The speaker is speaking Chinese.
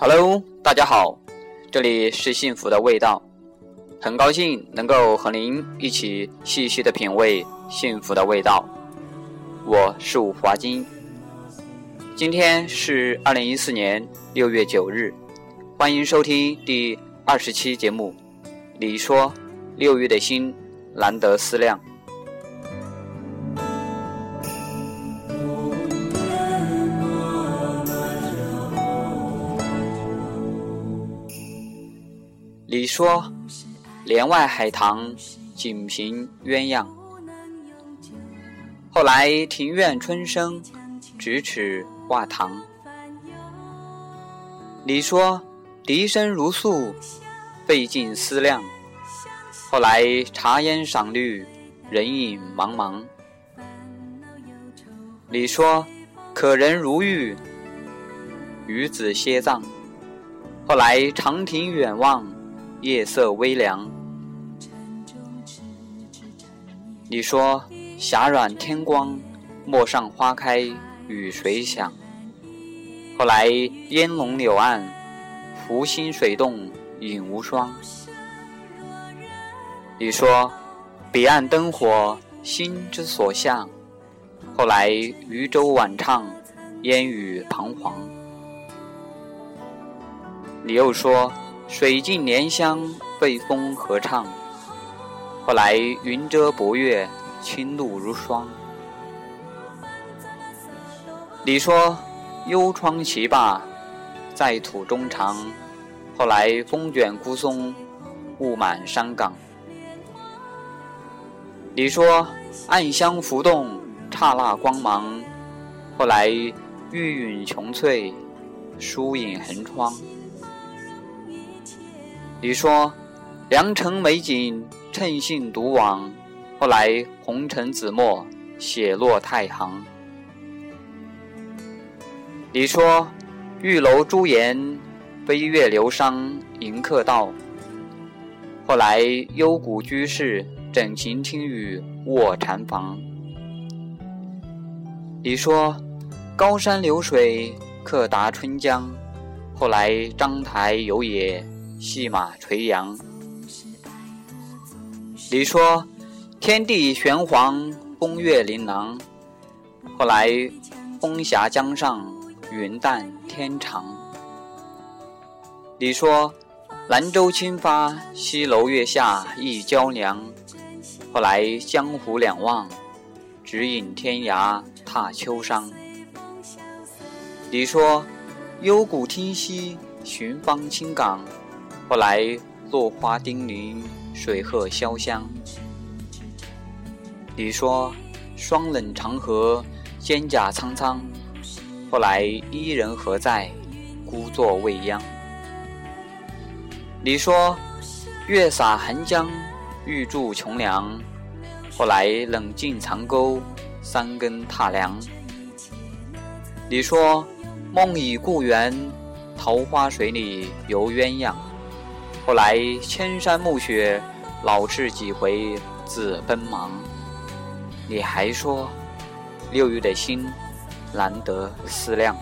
Hello，大家好，这里是幸福的味道，很高兴能够和您一起细细的品味幸福的味道。我是五华金，今天是二零一四年六月九日，欢迎收听第二十期节目。你说，六月的心难得思量。你说，帘外海棠锦屏鸳鸯。后来庭院春生，咫尺画堂。你说，笛声如诉，费尽思量。后来茶烟赏绿，人影茫茫。你说，可人如玉，与子歇葬。后来长亭远望。夜色微凉，你说霞软天光，陌上花开与谁响？后来烟笼柳岸，湖心水动影无双。你说彼岸灯火，心之所向。后来渔舟晚唱，烟雨彷徨。你又说。水尽莲香，被风合唱。后来云遮薄月，清露如霜。你说幽窗奇罢，在土中长。后来风卷孤松，雾满山岗。你说暗香浮动，刹那光芒。后来玉允琼翠，疏影横窗。你说，良辰美景，趁兴独往。后来红尘紫陌，写落太行。你说，玉楼朱颜，飞月流觞迎客到。后来幽谷居士，枕琴听雨卧禅房。你说，高山流水，客达春江。后来章台有野。戏马垂杨，你说天地玄黄，风月琳琅。后来风霞江上，云淡天长。你说兰舟轻发，西楼月下忆娇娘。后来江湖两望，只影天涯踏秋殇。你说幽谷听溪，寻芳青岗。后来落花叮咛，水鹤潇湘。你说霜冷长河，蒹葭苍苍。后来伊人何在？孤坐未央。你说月洒寒江，玉柱琼梁。后来冷静长沟，三更踏凉。你说梦已故园，桃花水里游鸳鸯。后来千山暮雪，老翅几回自奔忙。你还说，六月的心难得思量。